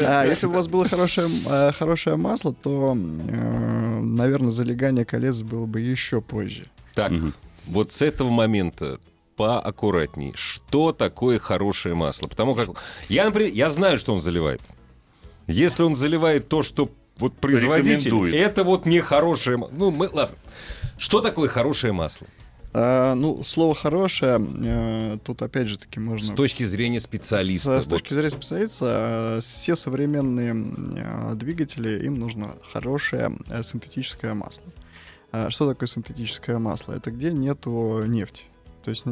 Speaker 4: А, если бы у вас было хорошее, э, хорошее масло, то, э, наверное, залегание колец было бы еще позже.
Speaker 1: Так, вот с этого момента поаккуратней. Что такое хорошее масло? Потому как я, например, я знаю, что он заливает. Если он заливает то, что вот производитель,
Speaker 2: Рекомендует.
Speaker 1: это вот не хорошее. Ну, мы, ладно. Что такое хорошее масло?
Speaker 4: А, ну, слово хорошее, э, тут опять же таки можно...
Speaker 1: С точки зрения специалиста.
Speaker 4: С, с точки зрения специалиста, э, все современные э, двигатели, им нужно хорошее синтетическое масло. А Что такое синтетическое масло? Это где нету нефти. То есть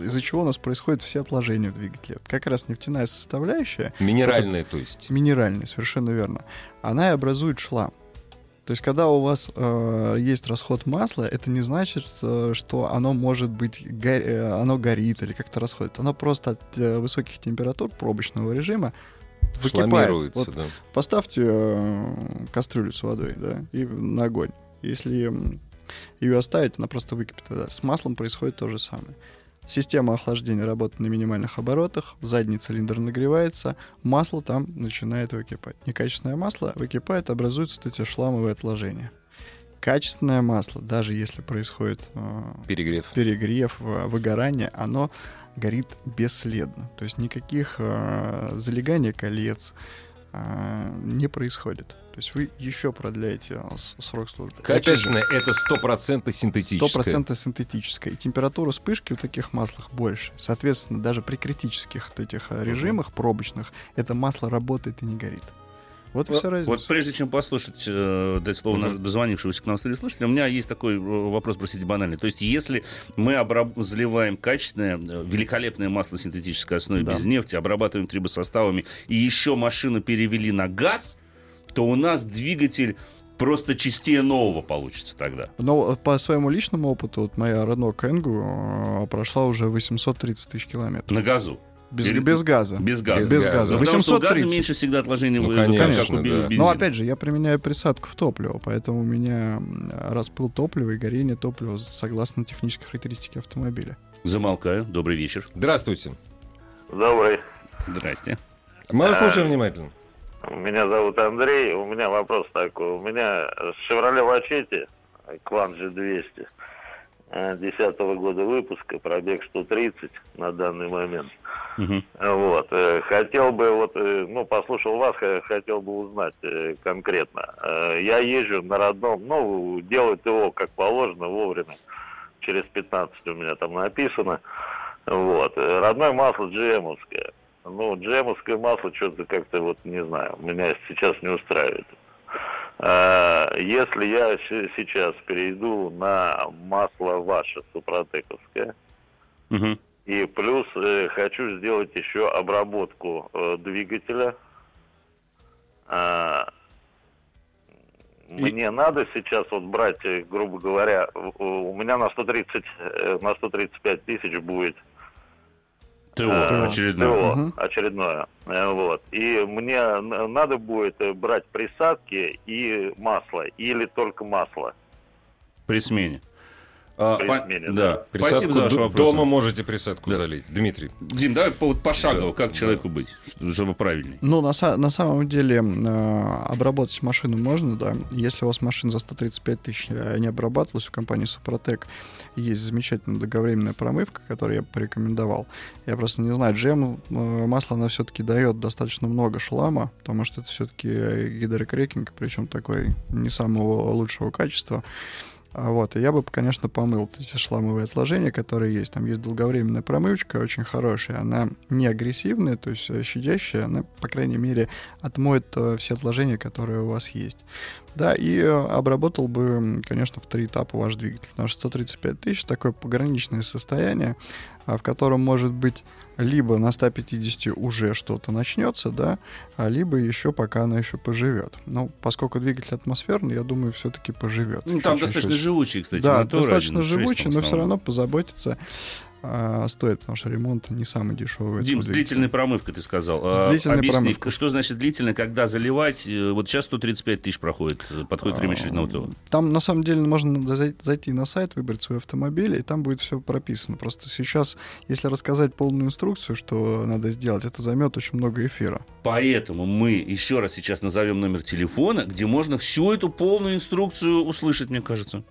Speaker 4: из-за чего у нас происходят все отложения в двигателе. Вот Как раз нефтяная составляющая,
Speaker 1: Вот минеральное, то есть.
Speaker 4: минеральная, совершенно верно, она и образует шлам. То есть, когда у вас э, есть расход масла, это не значит, э, что оно может быть го- э, оно горит или как-то расходит. Оно просто от э, высоких температур пробочного режима выкипает. Вот
Speaker 1: да.
Speaker 4: поставьте э, кастрюлю с водой, да, и на огонь. Если ее оставить, она просто выкипит вода. С маслом происходит то же самое. Система охлаждения работает на минимальных оборотах, задний цилиндр нагревается, масло там начинает выкипать. Некачественное масло выкипает, образуются эти шламовые отложения. Качественное масло, даже если происходит э,
Speaker 1: Перегрев.
Speaker 4: перегрев, э, выгорание, оно горит бесследно. То есть никаких э, залеганий колец э, не происходит. То есть вы еще продляете с- срок службы.
Speaker 1: Качественное это 100% синтетическое.
Speaker 4: 100% синтетическое. И температура вспышки в таких маслах больше. Соответственно, даже при критических вот этих э, режимах пробочных это масло работает и не горит. Вот и вся разница.
Speaker 2: Вот прежде чем послушать, э, дать слово наш- дозвонившегося к нам слушателя, у меня есть такой э, вопрос, простите, банальный. То есть, если мы обраб- заливаем качественное, э, великолепное масло синтетической основе
Speaker 4: Да.
Speaker 2: без нефти, обрабатываем трибосоставами, и еще машину перевели на газ, то у нас двигатель просто чистее нового получится тогда.
Speaker 4: Но по своему личному опыту, вот моя Renault Kangoo э, прошла уже 830 тысяч километров.
Speaker 2: На газу.
Speaker 4: Без,
Speaker 2: Или-
Speaker 4: без газа.
Speaker 2: Без газа.
Speaker 4: Без газа.
Speaker 2: Потому что у газа
Speaker 4: 830.
Speaker 2: меньше всегда отложений
Speaker 1: Ну, конечно,
Speaker 2: как у
Speaker 1: да.
Speaker 4: Но опять же, я применяю присадку в топливо, поэтому у меня распыл топлива и горение топлива согласно технической характеристике автомобиля.
Speaker 2: Замолкаю. Добрый вечер.
Speaker 1: Здравствуйте.
Speaker 6: Добрый.
Speaker 2: Здрасте.
Speaker 1: Мы вас слушаем внимательно.
Speaker 6: Меня зовут Андрей. У меня вопрос такой. У меня Chevrolet Machete, Клан G200, 10 года выпуска, пробег 130 на данный момент.
Speaker 2: Мгм.
Speaker 6: Вот. э, Хотел бы, вот, э, ну, послушал вас, хотел бы узнать э, конкретно. Я езжу на родном, ну, делают его как положено, вовремя. Через 15 у меня там написано. Вот. Родное масло GM-овское. Ну, джемовское масло что-то как-то вот, не знаю, меня сейчас не устраивает. А, Если я сейчас перейду на масло ваше, супротековское,
Speaker 2: Мгм.
Speaker 6: и плюс э, хочу сделать еще обработку э, двигателя. А, Мне надо сейчас вот брать, э, грубо говоря, у меня на 130, э, на 135 тысяч будет
Speaker 2: ТО
Speaker 6: э,
Speaker 2: очередное.
Speaker 6: ТО
Speaker 4: Мгм.
Speaker 6: очередное. Э, Вот. И мне надо будет э, брать присадки и масло, или только масло.
Speaker 2: При смене. А, по-
Speaker 6: смене,
Speaker 2: да.
Speaker 6: да.
Speaker 2: Спасибо за ваш вопрос.
Speaker 1: дома можете присадку
Speaker 2: Да.
Speaker 1: залить. Дмитрий.
Speaker 2: Дим, давай по- пошагово,
Speaker 1: Да,
Speaker 2: как
Speaker 1: да.
Speaker 2: человеку быть, что- чтобы правильней.
Speaker 4: Ну, на, на самом деле, э, обработать машину можно, да. Если у вас машина за 135 тысяч э, не обрабатывалась, у компании Супротек есть замечательная долговременная промывка, которую я порекомендовал. Я просто не знаю, джем э, масло, оно все-таки дает достаточно много шлама, потому что это все-таки гидрокрекинг, причем такой не самого лучшего качества. А Вот, и я бы, конечно, помыл эти шламовые отложения, которые есть. Там есть долговременная промывочка, очень хорошая. Она не агрессивная, то есть э, щадящая. Она, по крайней мере, отмоет э, все отложения, которые у вас есть. Да, и э, обработал бы, конечно, в три этапа ваш двигатель. Потому что 135 тысяч — такое пограничное состояние, а, в котором может быть либо на 150 уже что-то начнется, да, а либо еще пока она еще поживет. Ну, поскольку двигатель атмосферный, я думаю, все-таки поживет.
Speaker 2: Ну, там
Speaker 4: чуть-чуть.
Speaker 2: достаточно живучий, кстати.
Speaker 4: Да, достаточно
Speaker 2: 1.6
Speaker 4: живучий, но все равно позаботиться а, стоит, потому что ремонт не самый дешевый.
Speaker 2: Дим, с длительной промывкой ты сказал.
Speaker 4: С
Speaker 2: А,
Speaker 4: длительной
Speaker 2: Объясни,
Speaker 4: промывкой.
Speaker 2: что значит длительно, когда заливать? Э, Вот сейчас 135 тысяч проходит, э, подходит время очередного ТО.
Speaker 4: Там, на самом деле, можно зай- зайти на сайт, выбрать свой автомобиль, и там будет все прописано. Просто сейчас, если рассказать полную инструкцию, что надо сделать, это займет очень много эфира.
Speaker 2: Поэтому мы еще раз сейчас назовем номер телефона, где можно всю эту полную инструкцию услышать, мне кажется.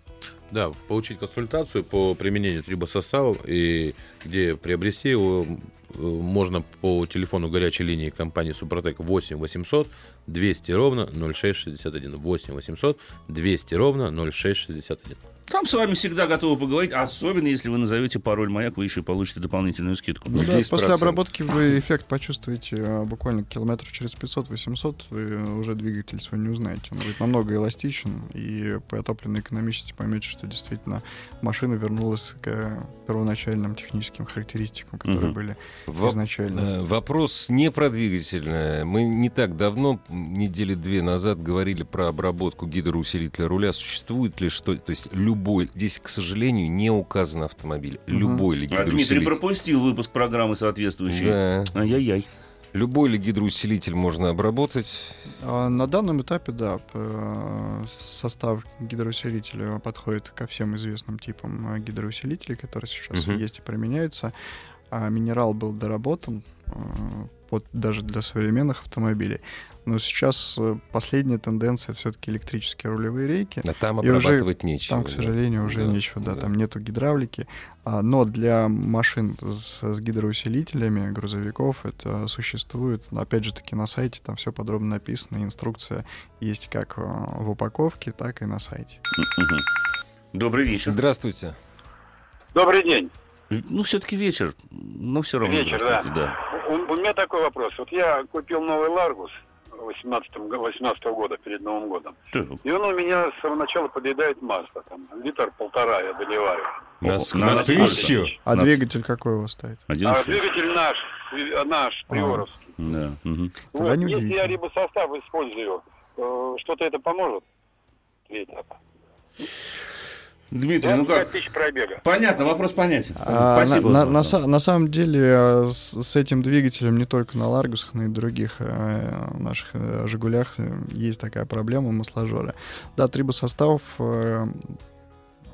Speaker 3: Да, получить консультацию по применению трибосоставов и где приобрести его э, можно по телефону горячей линии компании Супротек 8 800 200 ровно 0661. 8 800 200 ровно 0661.
Speaker 2: Там с вами всегда готовы поговорить, особенно если вы назовете пароль «Маяк», вы еще и получите дополнительную скидку.
Speaker 4: Ну да,
Speaker 1: 10%.
Speaker 4: после обработки вы эффект почувствуете а, буквально километров через 500-800, вы уже двигатель свой не узнаете. Он будет намного эластичен, и по топливной экономичности поймете, что действительно машина вернулась к первоначальным техническим характеристикам, которые
Speaker 2: Мгм.
Speaker 4: были
Speaker 1: Во-
Speaker 4: изначально.
Speaker 1: Э, Вопрос не про двигатель. Мы не так давно, недели две назад, говорили про обработку гидроусилителя руля. Существует ли что? То есть любой... Здесь, к сожалению, не указан автомобиль.
Speaker 4: Мгм.
Speaker 1: Любой ли
Speaker 2: А Дмитрий пропустил выпуск программы соответствующей.
Speaker 1: Да.
Speaker 2: Ай-яй-яй.
Speaker 1: Любой ли гидроусилитель можно обработать?
Speaker 4: А На данном этапе, да, э, состав гидроусилителя подходит ко всем известным типам гидроусилителей, которые сейчас
Speaker 1: Мгм.
Speaker 4: есть и применяются. А минерал был доработан вот даже для современных автомобилей. Но сейчас э, последняя тенденция все-таки электрические рулевые рейки.
Speaker 1: А там
Speaker 4: И уже
Speaker 1: обрабатывать нечего.
Speaker 4: Там, к
Speaker 1: да.
Speaker 4: сожалению, уже
Speaker 1: Да,
Speaker 4: нечего, да,
Speaker 1: да.
Speaker 4: там нету гидравлики. А, но для машин с, с гидроусилителями, грузовиков, это существует. Но опять же таки на сайте там все подробно написано, инструкция есть как э, в упаковке, так и на сайте.
Speaker 2: Добрый вечер.
Speaker 1: Здравствуйте.
Speaker 7: Добрый день.
Speaker 2: Ну, все-таки вечер, но все равно.
Speaker 7: Вечер, да.
Speaker 2: да.
Speaker 7: У, у меня такой вопрос. Вот я купил новый Ларгус 18 18 года, перед Новым годом.
Speaker 2: Так,
Speaker 7: И он у меня с самого начала подъедает масло. Там, литр полтора я доливаю.
Speaker 1: На,
Speaker 2: на
Speaker 1: на тысячу?
Speaker 4: А
Speaker 2: На-
Speaker 4: двигатель какой у вас стоит?
Speaker 7: А
Speaker 2: 1,6.
Speaker 7: двигатель наш, э, наш, приоровский.
Speaker 2: Да.
Speaker 4: Тогда
Speaker 7: Вот,
Speaker 4: не
Speaker 7: если я
Speaker 4: удивительно.
Speaker 7: рибосостав использую, э, что-то это поможет? ветер.
Speaker 2: Дмитрий, ну
Speaker 7: 25
Speaker 2: как?
Speaker 7: тысяч пробега.
Speaker 2: Понятно, вопрос понятен.
Speaker 4: А,
Speaker 2: Спасибо.
Speaker 4: на,
Speaker 2: за
Speaker 4: на- на самом деле э, с, с этим двигателем не только на Ларгусах, но и других э, наших э, Жигулях есть такая проблема масложора. Да, трибосостав, э,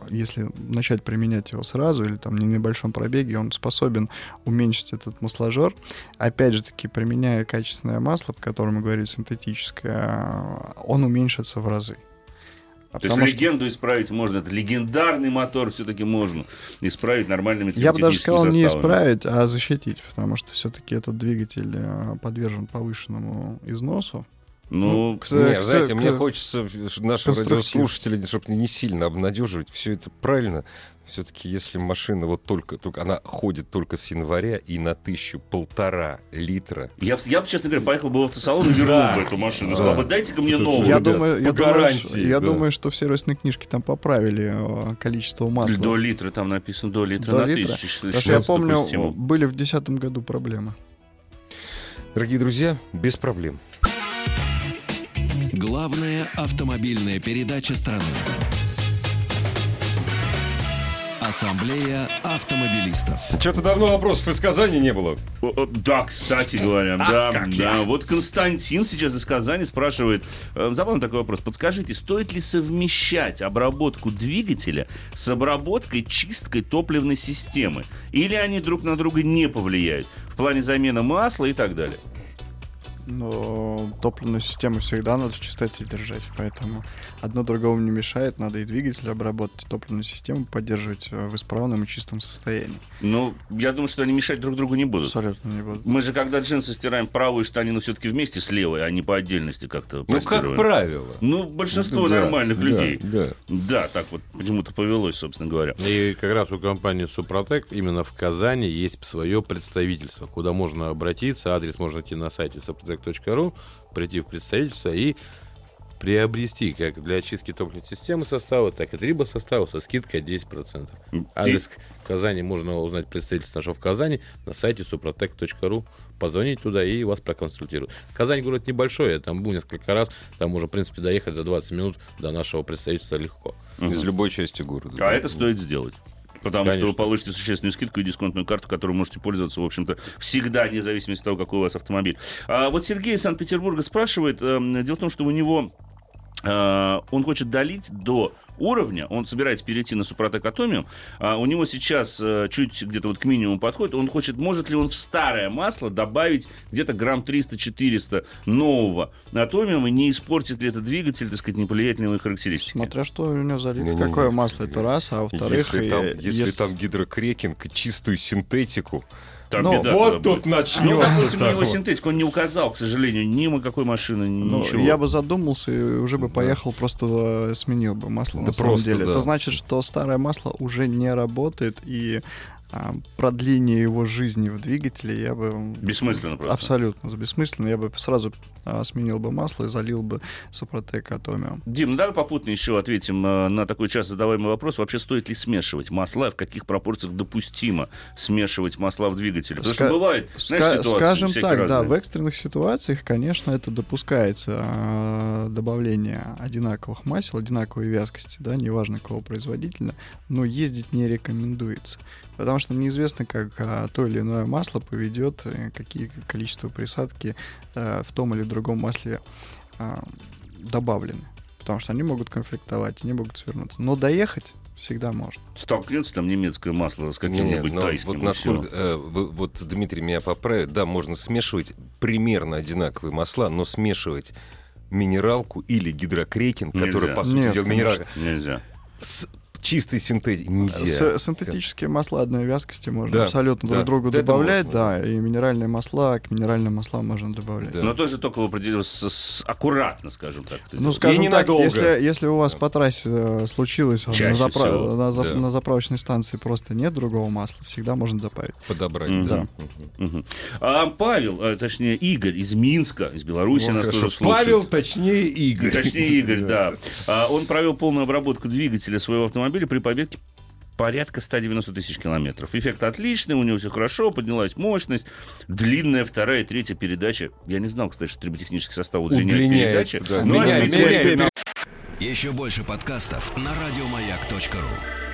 Speaker 4: если начать применять его сразу или там на небольшом пробеге, он способен уменьшить этот масложор. Опять же таки, применяя качественное масло, о котором мы говорили, синтетическое, э, он уменьшится в разы. А
Speaker 2: То есть
Speaker 4: что-
Speaker 2: легенду исправить можно. Это легендарный мотор все-таки можно исправить нормальными
Speaker 4: Я бы даже сказал не
Speaker 2: составами.
Speaker 4: исправить, а защитить, потому что все-таки этот двигатель э, подвержен повышенному износу.
Speaker 2: Ну,
Speaker 4: к-
Speaker 1: Не,
Speaker 4: к-
Speaker 1: знаете,
Speaker 4: к-
Speaker 1: мне хочется нашим
Speaker 4: конструктив.
Speaker 1: радиослушателям, чтобы не сильно обнадеживать, все это правильно. Все-таки, если машина вот только, только, она ходит только с января и на тысячу полтора литра.
Speaker 2: я, я бы, честно говоря, поехал бы в автосалон и вернул
Speaker 1: Да.
Speaker 2: бы эту машину.
Speaker 1: Да.
Speaker 2: Сказал бы, дайте-ка мне
Speaker 1: Это
Speaker 2: новую.
Speaker 4: я думаю, я,
Speaker 1: по
Speaker 4: думаю,
Speaker 1: гарантии,
Speaker 4: ш- я думаю, что в сервисной книжке там поправили э, количество масла.
Speaker 2: До литра там написано, до литра
Speaker 4: До
Speaker 2: на
Speaker 4: литра?
Speaker 2: тысячу. считаю,
Speaker 4: Потому что я помню,
Speaker 2: допустимо.
Speaker 4: были в 2010 году проблемы.
Speaker 1: Дорогие друзья, без проблем.
Speaker 5: Главная автомобильная передача страны. Ассамблея автомобилистов.
Speaker 1: Что-то давно вопросов из Казани не было.
Speaker 2: Да, кстати говоря, да, да. Вот Константин сейчас из Казани спрашивает, э, забавный такой вопрос, подскажите, стоит ли совмещать обработку двигателя с обработкой, чисткой топливной системы? Или они друг на друга не повлияют в плане замены масла и так далее?
Speaker 4: Но топливную систему всегда надо в чистоте держать, поэтому одно другому не мешает. Надо и двигатель обработать, и топливную систему поддерживать э, в исправном и чистом состоянии.
Speaker 2: Ну, я думаю, что они мешать друг другу не будут.
Speaker 4: Абсолютно не буду.
Speaker 2: Мы же, когда джинсы стираем правую штанину все-таки вместе с левой, а не по отдельности как-то
Speaker 1: Ну, как правило.
Speaker 2: Ну, большинство
Speaker 1: Да,
Speaker 2: нормальных
Speaker 1: да,
Speaker 2: людей.
Speaker 1: Да.
Speaker 2: Да, так вот почему-то повелось, собственно говоря.
Speaker 3: И как раз у компании Супротек именно в Казани есть свое представительство, куда можно обратиться. Адрес можно найти на сайте suprotec.ru, прийти в представительство и приобрести как для очистки топливной системы состава, так и трибосостава со скидкой 10%. Адрес в Казани можно узнать представительство нашего в Казани на сайте suprotec.ru. Позвонить туда и вас проконсультируют. Казань город небольшой, я там был несколько раз, там можно, в принципе, доехать за 20 минут до нашего представительства легко.
Speaker 1: Из любой части города.
Speaker 2: А это стоит сделать. Потому что
Speaker 3: Конечно.
Speaker 2: вы получите существенную скидку и дисконтную карту, которой можете пользоваться, в общем-то, всегда, вне зависимости от того, какой у вас автомобиль. А вот Сергей из Санкт-Петербурга спрашивает, эм, дело в том, что у него он хочет долить до уровня, он собирается перейти на Супротек Атомиум, а у него сейчас э, чуть где-то вот к минимуму подходит, он хочет, может ли он в старое масло добавить где-то грамм 300-400 нового Атомиума, не испортит ли это двигатель, так сказать, не повлияет на его характеристики?
Speaker 4: Смотря что у него залито,
Speaker 1: Не-не-не.
Speaker 4: какое масло, это раз, а во-вторых...
Speaker 1: Если,
Speaker 4: и-
Speaker 1: там, если
Speaker 4: ес-
Speaker 1: там гидрокрекинг, чистую синтетику,
Speaker 2: Там
Speaker 4: Ну,
Speaker 2: беда
Speaker 1: вот тут
Speaker 2: будет. Ну,
Speaker 1: начнется.
Speaker 2: допустим, у него
Speaker 1: такое.
Speaker 2: синтетика, он не указал, к сожалению, ни на какой машины, ни
Speaker 4: Ну,
Speaker 2: ничего.
Speaker 4: я бы задумался и уже бы поехал, просто э, сменил бы масло
Speaker 1: Да
Speaker 4: на самом
Speaker 1: просто,
Speaker 4: деле.
Speaker 1: да.
Speaker 4: Это значит, что старое масло уже не работает, и продление его жизни в двигателе я бы...
Speaker 2: Бессмысленно просто.
Speaker 4: Абсолютно бессмысленно. Я бы сразу а, сменил бы масло и залил бы Супротек Атомиум.
Speaker 2: Дим, ну давай попутно еще ответим э, на такой часто задаваемый вопрос. Вообще стоит ли смешивать масла, в каких пропорциях допустимо смешивать масла в двигателе? Потому
Speaker 4: Ска-
Speaker 2: что бывает, знаешь, ситуации
Speaker 4: Скажем так, да,
Speaker 2: разные.
Speaker 4: в экстренных ситуациях, конечно, это допускается а, добавление одинаковых масел, одинаковой вязкости, да, неважно какого производителя, но ездить не рекомендуется. Потому что неизвестно, как а, то или иное масло поведет, э, какие количество присадки э, в том или другом масле а, добавлены. Потому что они могут конфликтовать, они могут свернуться. Но доехать всегда можно.
Speaker 2: Столкнется там немецкое масло с каким-нибудь
Speaker 1: но
Speaker 2: тайским.
Speaker 1: вот насколько, э, вы- вот Дмитрий меня поправит, да, можно смешивать примерно одинаковые масла, но смешивать минералку или гидрокрекинг,
Speaker 2: Нельзя.
Speaker 1: который, по сути
Speaker 4: Нет,
Speaker 1: дела, минералка,
Speaker 2: Нельзя.
Speaker 1: с чистой синтетикой нельзя.
Speaker 4: С- синтетические масла одной вязкости можно
Speaker 1: Да,
Speaker 4: абсолютно
Speaker 1: да,
Speaker 4: друг другу
Speaker 1: да,
Speaker 4: добавлять,
Speaker 1: можно,
Speaker 4: да, и минеральные масла к минеральным маслам можно добавлять.
Speaker 1: Да.
Speaker 2: Но тоже только в аккуратно, скажем так.
Speaker 4: Ну, скажем
Speaker 1: И
Speaker 4: так, если, если у вас по трассе э, случилось,
Speaker 2: Чаще
Speaker 4: на, запра-
Speaker 2: всего,
Speaker 4: на, за-
Speaker 1: да.
Speaker 4: на заправочной станции просто нет другого масла, всегда можно добавить.
Speaker 1: Подобрать,
Speaker 2: Мгм.
Speaker 1: да.
Speaker 4: Да.
Speaker 2: Мгм. А Павел, а, точнее Игорь из Минска, из Беларуси
Speaker 1: Вот
Speaker 2: нас
Speaker 1: хорошо.
Speaker 2: тоже слушает.
Speaker 1: Павел, точнее Игорь.
Speaker 2: Точнее, Игорь, да. А, Он провел полную обработку двигателя своего автомобиля при побеге порядка 190 тысяч километров. Эффект отличный, у него все хорошо, поднялась мощность. Длинная вторая, третья передача. Я не знал, кстати, что триботехнический состав удлиняет
Speaker 1: Удлиняет,
Speaker 2: передачи.
Speaker 1: да.
Speaker 2: Но
Speaker 1: Меняет,
Speaker 2: видимо,
Speaker 1: меняет,
Speaker 2: на-
Speaker 5: Еще больше подкастов на радиомаяк.ру.